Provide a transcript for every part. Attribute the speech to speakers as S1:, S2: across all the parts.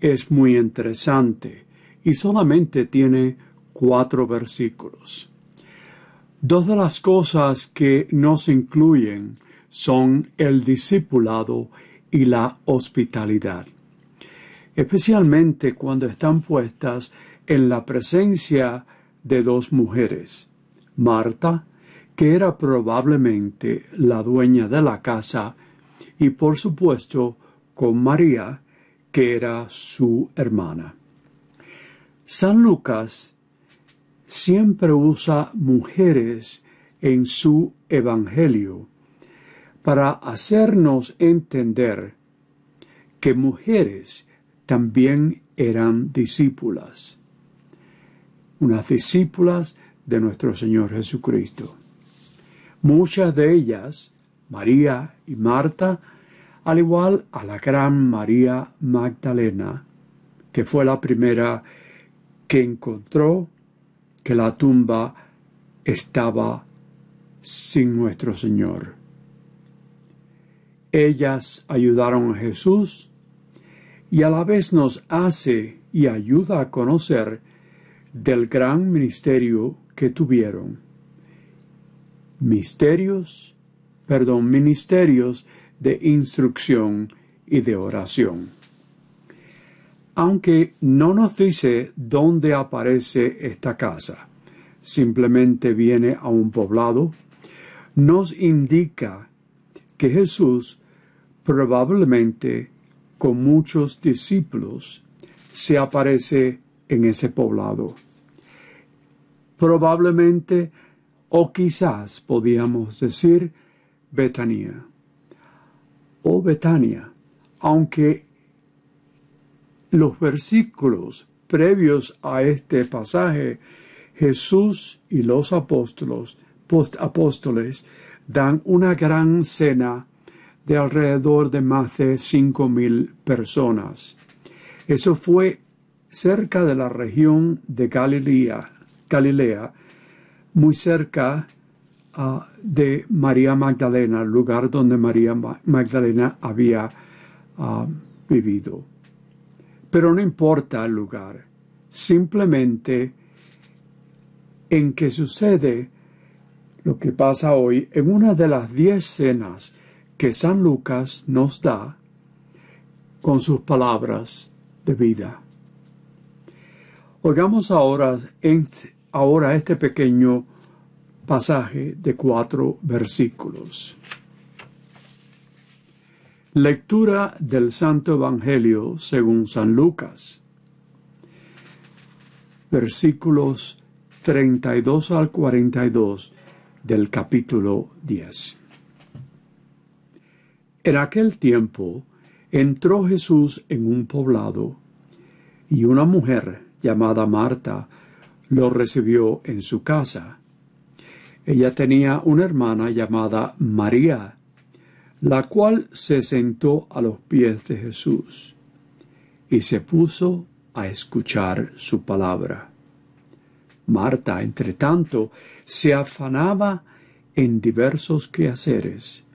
S1: es muy interesante y solamente tiene cuatro versículos. Dos de las cosas que nos incluyen son el discipulado y la hospitalidad, especialmente cuando están puestas en la presencia de dos mujeres, Marta, que era probablemente la dueña de la casa, y por supuesto con María, que era su hermana. San Lucas siempre usa mujeres en su Evangelio para hacernos entender que mujeres también eran discípulas, unas discípulas de nuestro Señor Jesucristo. Muchas de ellas, María y Marta, al igual a la gran María Magdalena, que fue la primera que encontró que la tumba estaba sin nuestro Señor. Ellas ayudaron a Jesús y a la vez nos hace y ayuda a conocer del gran ministerio que tuvieron. Misterios, perdón, ministerios de instrucción y de oración. Aunque no nos dice dónde aparece esta casa, simplemente viene a un poblado, nos indica que Jesús probablemente con muchos discípulos se aparece en ese poblado. Probablemente o quizás podíamos decir Betania o Betania, aunque los versículos previos a este pasaje, Jesús y los apóstoles, apóstoles dan una gran cena de alrededor de más de cinco mil personas. Eso fue cerca de la región de Galilea, Galilea muy cerca María Magdalena, el lugar donde María Magdalena había ah, vivido. Pero no importa el lugar, simplemente en que sucede lo que pasa hoy en una de las diez cenas que San Lucas nos da con sus palabras de vida. Oigamos ahora, ahora este pequeño pasaje de cuatro versículos. Lectura del Santo Evangelio según San Lucas. Versículos 32 al 42 del capítulo 10. En aquel tiempo entró Jesús en un poblado y una mujer llamada Marta lo recibió en su casa. Ella tenía una hermana llamada María, la cual se sentó a los pies de Jesús y se puso a escuchar su palabra. Marta, entre tanto, se afanaba en diversos quehaceres,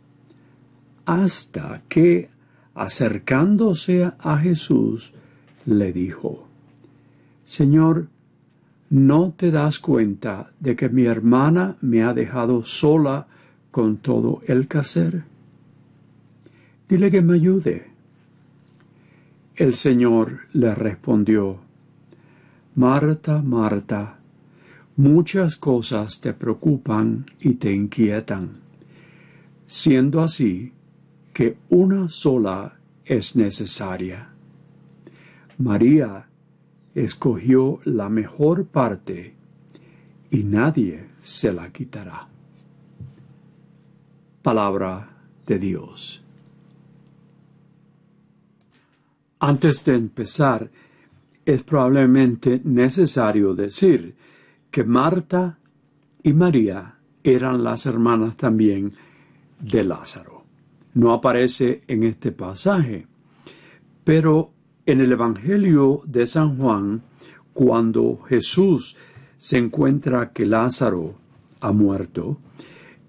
S1: hasta que, acercándose a Jesús, le dijo, Señor, ¿No te das cuenta de que mi hermana me ha dejado sola con todo el quehacer? Dile que me ayude. El Señor le respondió, Marta, Marta, muchas cosas te preocupan y te inquietan, siendo así que una sola es necesaria. María escogió la mejor parte y nadie se la quitará. Palabra de Dios. Antes de empezar, es probablemente necesario decir que Marta y María eran las hermanas también de Lázaro. No aparece en este pasaje, pero en el Evangelio de San Juan, cuando Jesús se encuentra que Lázaro ha muerto,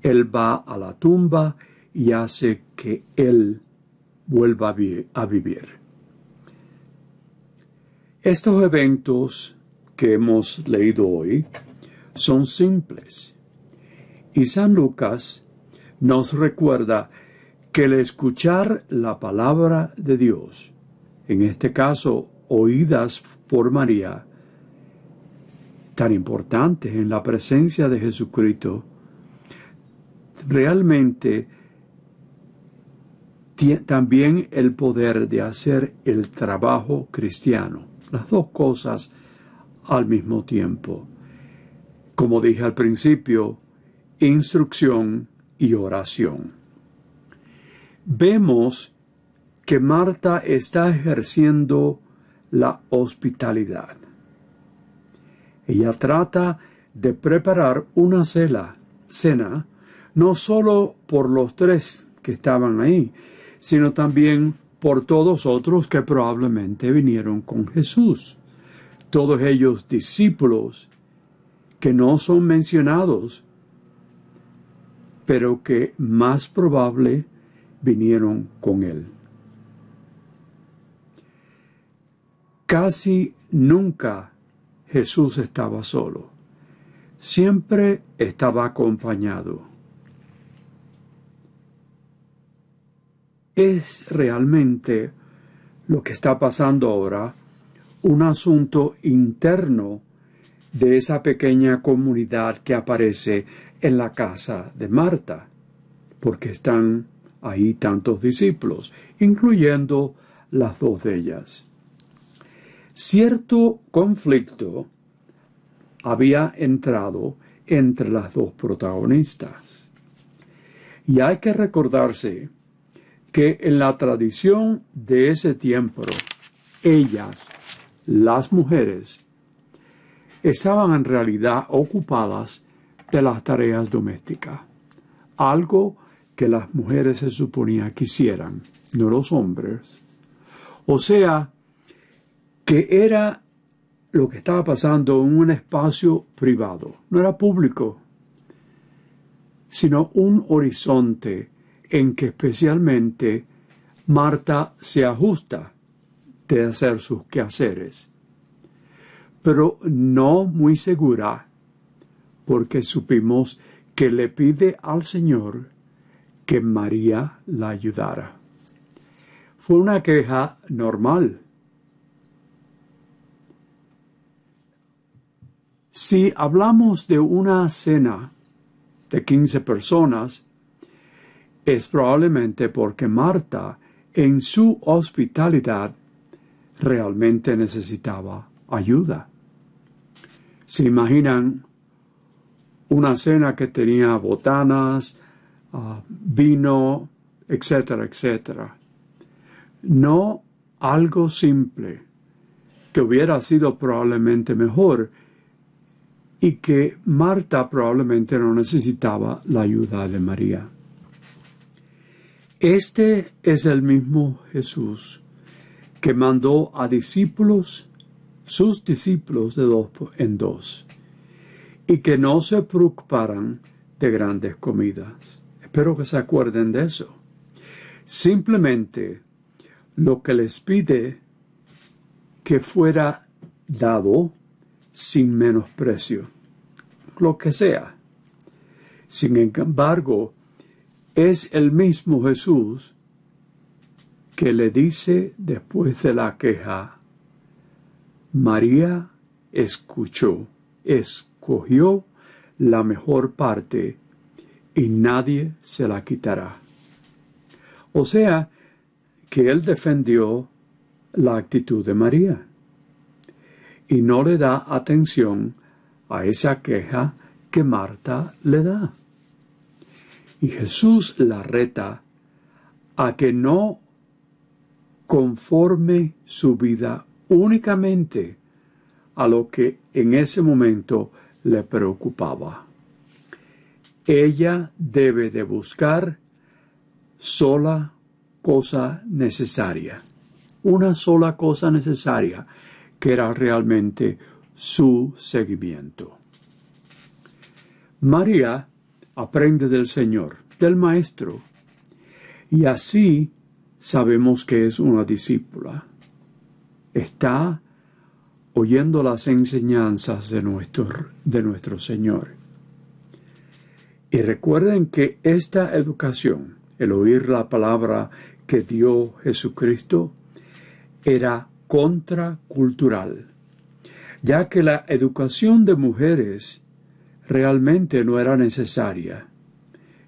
S1: él va a la tumba y hace que él vuelva a vivir. Estos eventos que hemos leído hoy son simples y San Lucas nos recuerda que el escuchar la palabra de Dios, en este caso oídas por María, tan importantes en la presencia de Jesucristo, realmente también el poder de hacer el trabajo cristiano, las dos cosas al mismo tiempo. Como dije al principio, instrucción y oración. Vemos que Marta está ejerciendo la hospitalidad. Ella trata de preparar una cena, no solo por los tres que estaban ahí, sino también por todos otros que probablemente vinieron con Jesús. Todos ellos discípulos que no son mencionados, pero que más probable vinieron con él. Casi nunca Jesús estaba solo, siempre estaba acompañado. Es realmente lo que está pasando ahora un asunto interno de esa pequeña comunidad que aparece en la casa de Marta, porque están ahí tantos discípulos, incluyendo las dos de ellas. Cierto conflicto había entrado entre las dos protagonistas. Y hay que recordarse que en la tradición de ese tiempo, ellas, las mujeres, estaban en realidad ocupadas de las tareas domésticas, algo que las mujeres se suponía quisieran, no los hombres. O sea, que era lo que estaba pasando en un espacio privado, no era público, sino un horizonte en que especialmente Marta se ajusta de hacer sus quehaceres, pero no muy segura, porque supimos que le pide al Señor que María la ayudara. Fue una queja normal. Si hablamos de una cena de 15 personas, es probablemente porque Marta, en su hospitalidad, realmente necesitaba ayuda. ¿Se imaginan una cena que tenía botanas, ah, vino, etcétera, etcétera? No algo simple, que hubiera sido probablemente mejor y que Marta probablemente no necesitaba la ayuda de María. Este es el mismo Jesús que mandó a discípulos, sus discípulos de dos en dos, y que no se preocuparan de grandes comidas. Espero que se acuerden de eso. Simplemente lo que les pide que fuera dado sin menosprecio, lo que sea. Sin embargo, es el mismo Jesús que le dice después de la queja, María escuchó, escogió la mejor parte y nadie se la quitará. O sea, que él defendió la actitud de María y no le da atención a esa queja que Marta le da. Y Jesús la reta a que no conforme su vida únicamente a lo que en ese momento le preocupaba. Ella debe de buscar sola cosa necesaria, una sola cosa necesaria, que era realmente su seguimiento. María aprende del Señor, del Maestro, y así sabemos que es una discípula. Está oyendo las enseñanzas de nuestro, de nuestro Señor. Y recuerden que esta educación, el oír la palabra que dio Jesucristo, era contracultural, ya que la educación de mujeres realmente no era necesaria,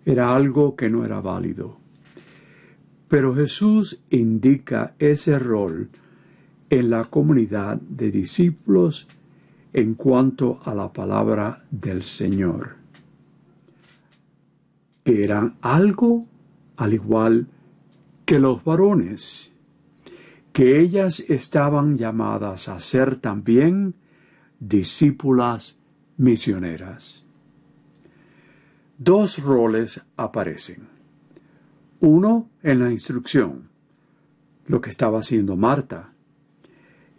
S1: era algo que no era válido. Pero Jesús indica ese rol en la comunidad de discípulos en cuanto a la palabra del Señor, que eran algo al igual que los varones, que ellas estaban llamadas a ser también discípulas misioneras. Dos roles aparecen. Uno en la instrucción, lo que estaba haciendo Marta,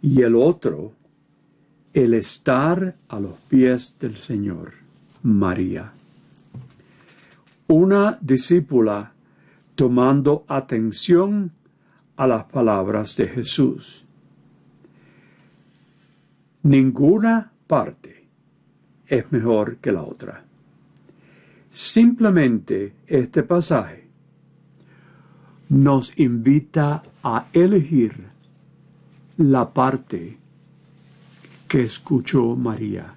S1: y el otro, el estar a los pies del Señor, María. Una discípula tomando atención a las palabras de Jesús. Ninguna parte es mejor que la otra. Simplemente este pasaje nos invita a elegir la parte que escuchó María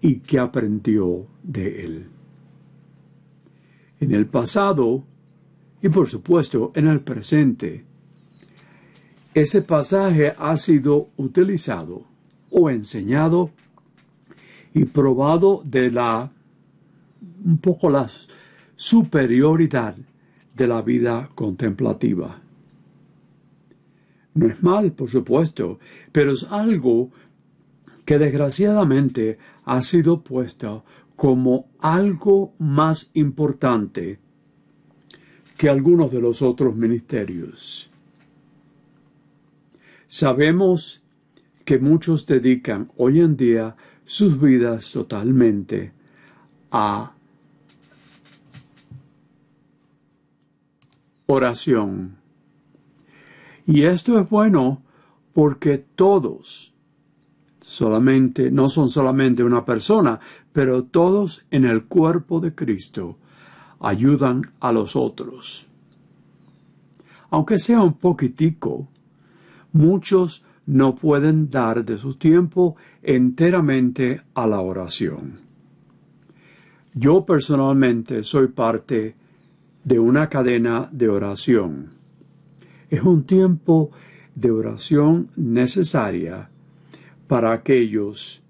S1: y que aprendió de él. En el pasado y por supuesto en el presente, ese pasaje ha sido utilizado o enseñado y probado de la un poco la superioridad de la vida contemplativa. No es mal, por supuesto, pero es algo que desgraciadamente ha sido puesto como algo más importante que algunos de los otros ministerios. Sabemos que muchos dedican hoy en día sus vidas totalmente a oración y esto es bueno porque todos solamente no son solamente una persona, pero todos en el cuerpo de Cristo ayudan a los otros. Aunque sea un poquitico, muchos no pueden dar de su tiempo enteramente a la oración. Yo personalmente soy parte de una cadena de oración es un tiempo de oración necesaria para aquellos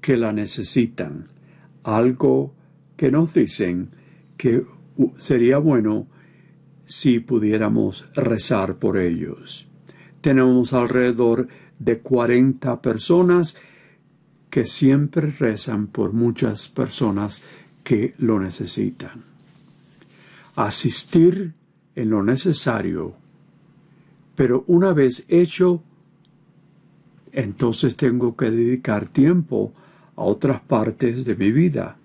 S1: que la necesitan. Algo que nos dicen que sería bueno si pudiéramos rezar por ellos. Tenemos alrededor de 40 personas que siempre rezan por muchas personas que lo necesitan. Asistir en lo necesario pero una vez hecho, entonces tengo que dedicar tiempo a otras partes de mi vida.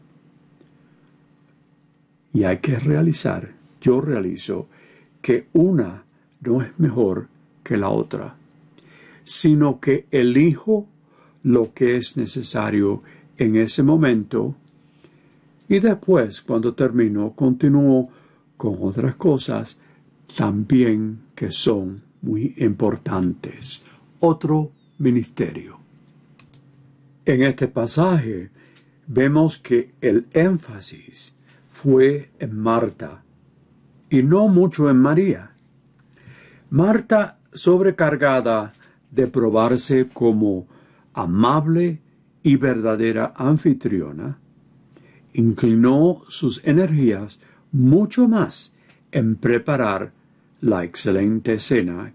S1: Y hay que realizar, yo realizo, que una no es mejor que la otra, sino que elijo lo que es necesario en ese momento y después, cuando termino, continúo con otras cosas también que son muy importantes. Otro ministerio. En este pasaje vemos que el énfasis fue en Marta y no mucho en María. Marta, sobrecargada de probarse como amable y verdadera anfitriona, inclinó sus energías mucho más en preparar la excelente cena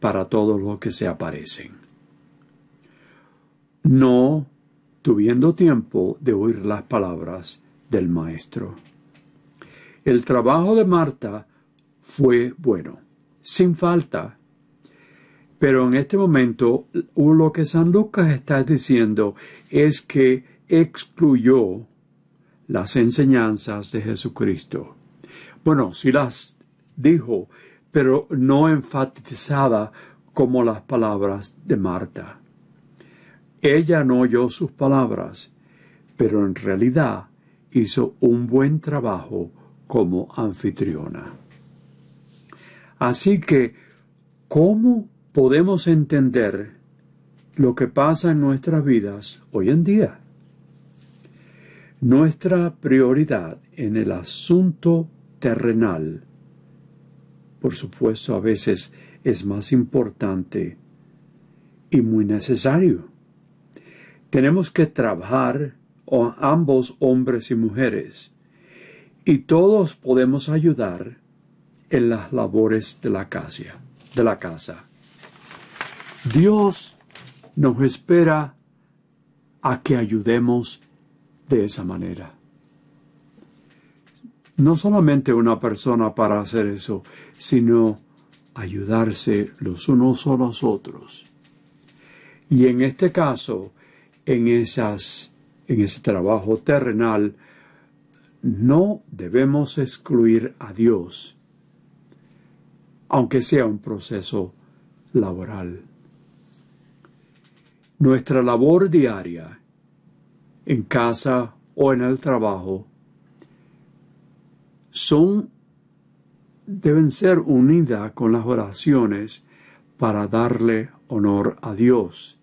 S1: para todos los que se aparecen. No tuviendo tiempo de oír las palabras del Maestro. El trabajo de Marta fue bueno, sin falta. Pero en este momento lo que San Lucas está diciendo es que excluyó las enseñanzas de Jesucristo. Bueno, sí las dijo, pero no enfatizada como las palabras de Marta. Ella no oyó sus palabras, pero en realidad hizo un buen trabajo como anfitriona. Así que, ¿cómo podemos entender lo que pasa en nuestras vidas hoy en día? Nuestra prioridad en el asunto terrenal, por supuesto, a veces es más importante y muy necesario. Tenemos que trabajar ambos hombres y mujeres y todos podemos ayudar en las labores de la casa. De la casa. Dios nos espera a que ayudemos de esa manera. No solamente una persona para hacer eso, sino ayudarse los unos a los otros. Y en este caso, en, esas, en ese trabajo terrenal, no debemos excluir a Dios, aunque sea un proceso laboral. Nuestra labor diaria, en casa o en el trabajo, son deben ser unidas con las oraciones para darle honor a Dios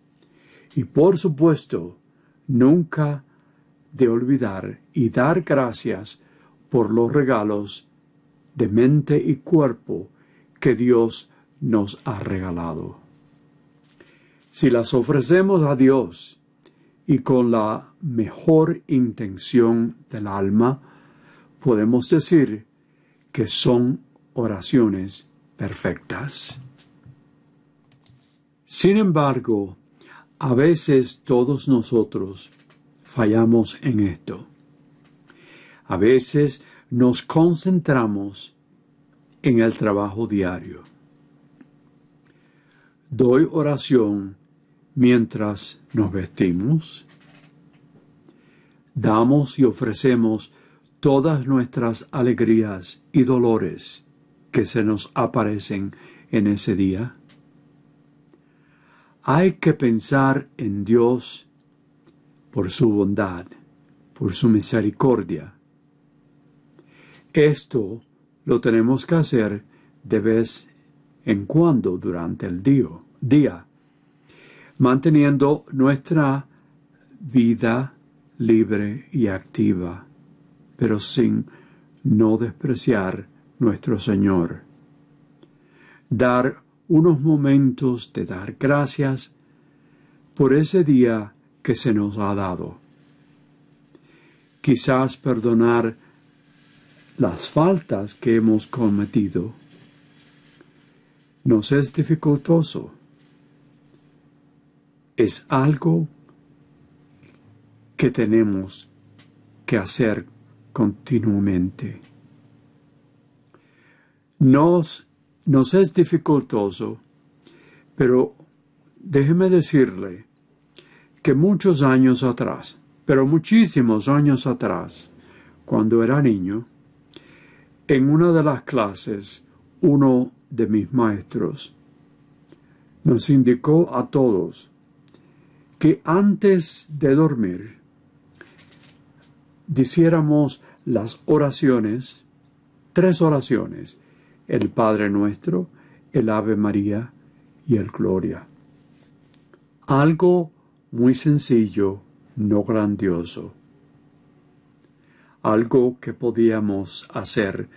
S1: y por supuesto, nunca de olvidar y dar gracias por los regalos de mente y cuerpo que Dios nos ha regalado. Si las ofrecemos a Dios y con la mejor intención del alma, podemos decir que son oraciones perfectas. Sin embargo, a veces todos nosotros fallamos en esto. A veces nos concentramos en el trabajo diario. Doy oración mientras nos vestimos. Damos y ofrecemos todas nuestras alegrías y dolores que se nos aparecen en ese día. Hay que pensar en Dios por su bondad, por su misericordia. Esto lo tenemos que hacer de vez en cuando durante el día, manteniendo nuestra vida libre y activa, pero sin no despreciar nuestro Señor. Dar unos momentos de dar gracias por ese día que se nos ha dado. Quizás perdonar las faltas que hemos cometido nos es dificultoso. Es algo que tenemos que hacer continuamente. Nos nos es dificultoso, pero déjeme decirle que muchos años atrás, pero muchísimos años atrás, cuando era niño, en una de las clases, uno de mis maestros nos indicó a todos que antes de dormir diciéramos las oraciones, tres oraciones, el Padre Nuestro, el Ave María y el Gloria. Algo muy sencillo, no grandioso. Algo que podíamos hacer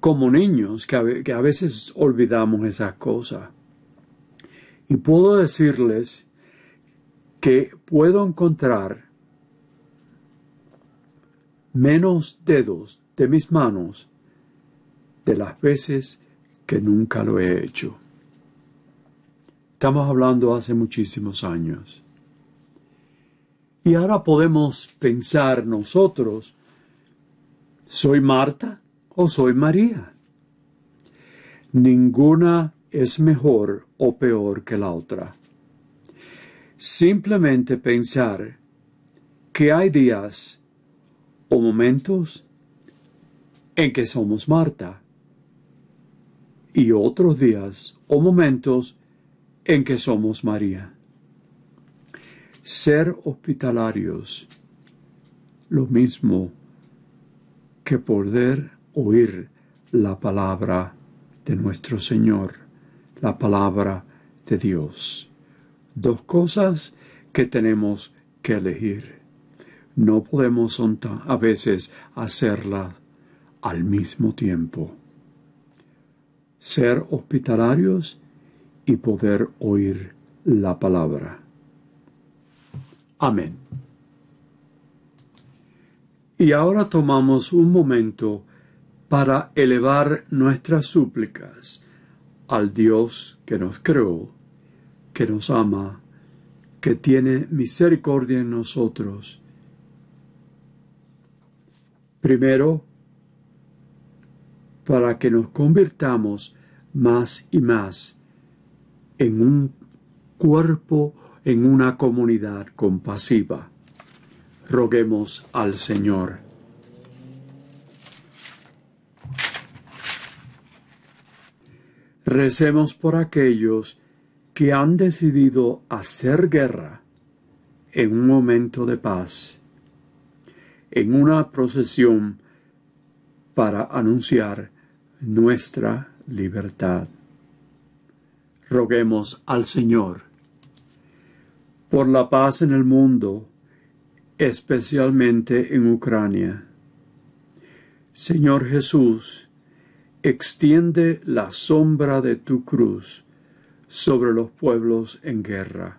S1: como niños, que a, veces olvidamos esas cosas. Y puedo decirles que puedo encontrar menos dedos de mis manos de las veces que nunca lo he hecho. Estamos hablando hace muchísimos años. Y ahora podemos pensar nosotros, ¿soy Marta o soy María? Ninguna es mejor o peor que la otra. Simplemente pensar que hay días o momentos en que somos Marta y otros días o momentos en que somos María. Ser hospitalarios, lo mismo que poder oír la palabra de nuestro Señor, la palabra de Dios. Dos cosas que tenemos que elegir. No podemos a veces hacerla al mismo tiempo. Ser hospitalarios y poder oír la palabra. Amén. Y ahora tomamos un momento para elevar nuestras súplicas al Dios que nos creó, que nos ama, que tiene misericordia en nosotros. Primero, para que nos convirtamos más y más en un cuerpo, en una comunidad compasiva. Roguemos al Señor. Recemos por aquellos que han decidido hacer guerra en un momento de paz, en una procesión para anunciar nuestra libertad roguemos al Señor. Por la paz en el mundo, especialmente en Ucrania. Señor Jesús, extiende la sombra de tu cruz sobre los pueblos en guerra,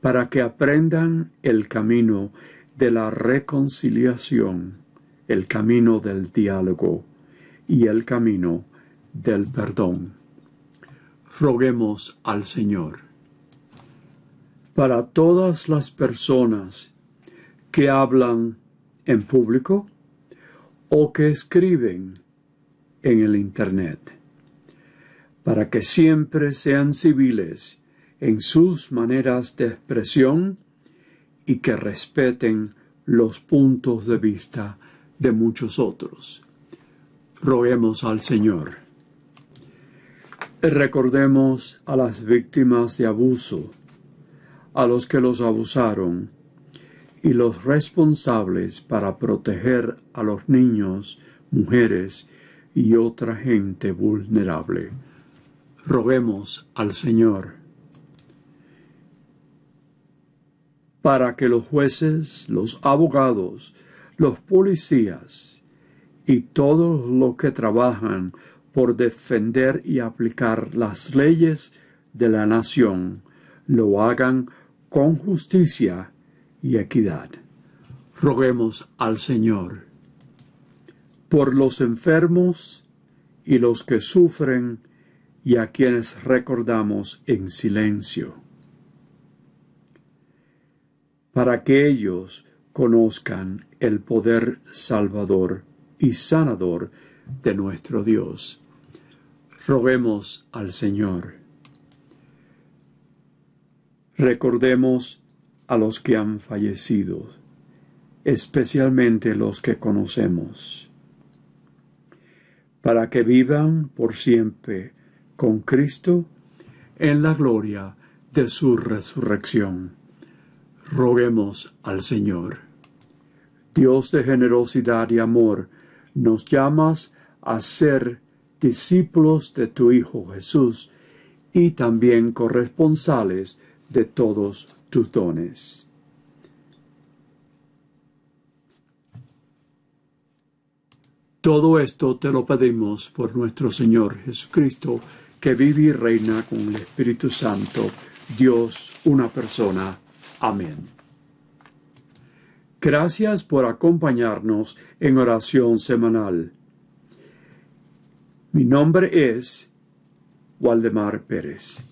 S1: para que aprendan el camino de la reconciliación, el camino del diálogo y el camino del perdón roguemos al Señor. Para todas las personas que hablan en público o que escriben en el Internet, para que siempre sean civiles en sus maneras de expresión y que respeten los puntos de vista de muchos otros. Roguemos al Señor. Recordemos a las víctimas de abuso, a los que los abusaron y los responsables para proteger a los niños, mujeres y otra gente vulnerable. Roguemos al Señor para que los jueces, los abogados, los policías y todos los que trabajan por defender y aplicar las leyes de la nación, lo hagan con justicia y equidad. Roguemos al Señor por los enfermos y los que sufren y a quienes recordamos en silencio, para que ellos conozcan el poder salvador y sanador de nuestro Dios. Roguemos al Señor. Recordemos a los que han fallecido, especialmente los que conocemos, para que vivan por siempre con Cristo en la gloria de su resurrección. Roguemos al Señor. Dios de generosidad y amor, nos llamas a ser discípulos de tu Hijo Jesús y también corresponsales de todos tus dones. Todo esto te lo pedimos por nuestro Señor Jesucristo, que vive y reina con el Espíritu Santo, Dios, una persona. Amén. Gracias por acompañarnos en oración semanal. Mi nombre es Waldemar Pérez.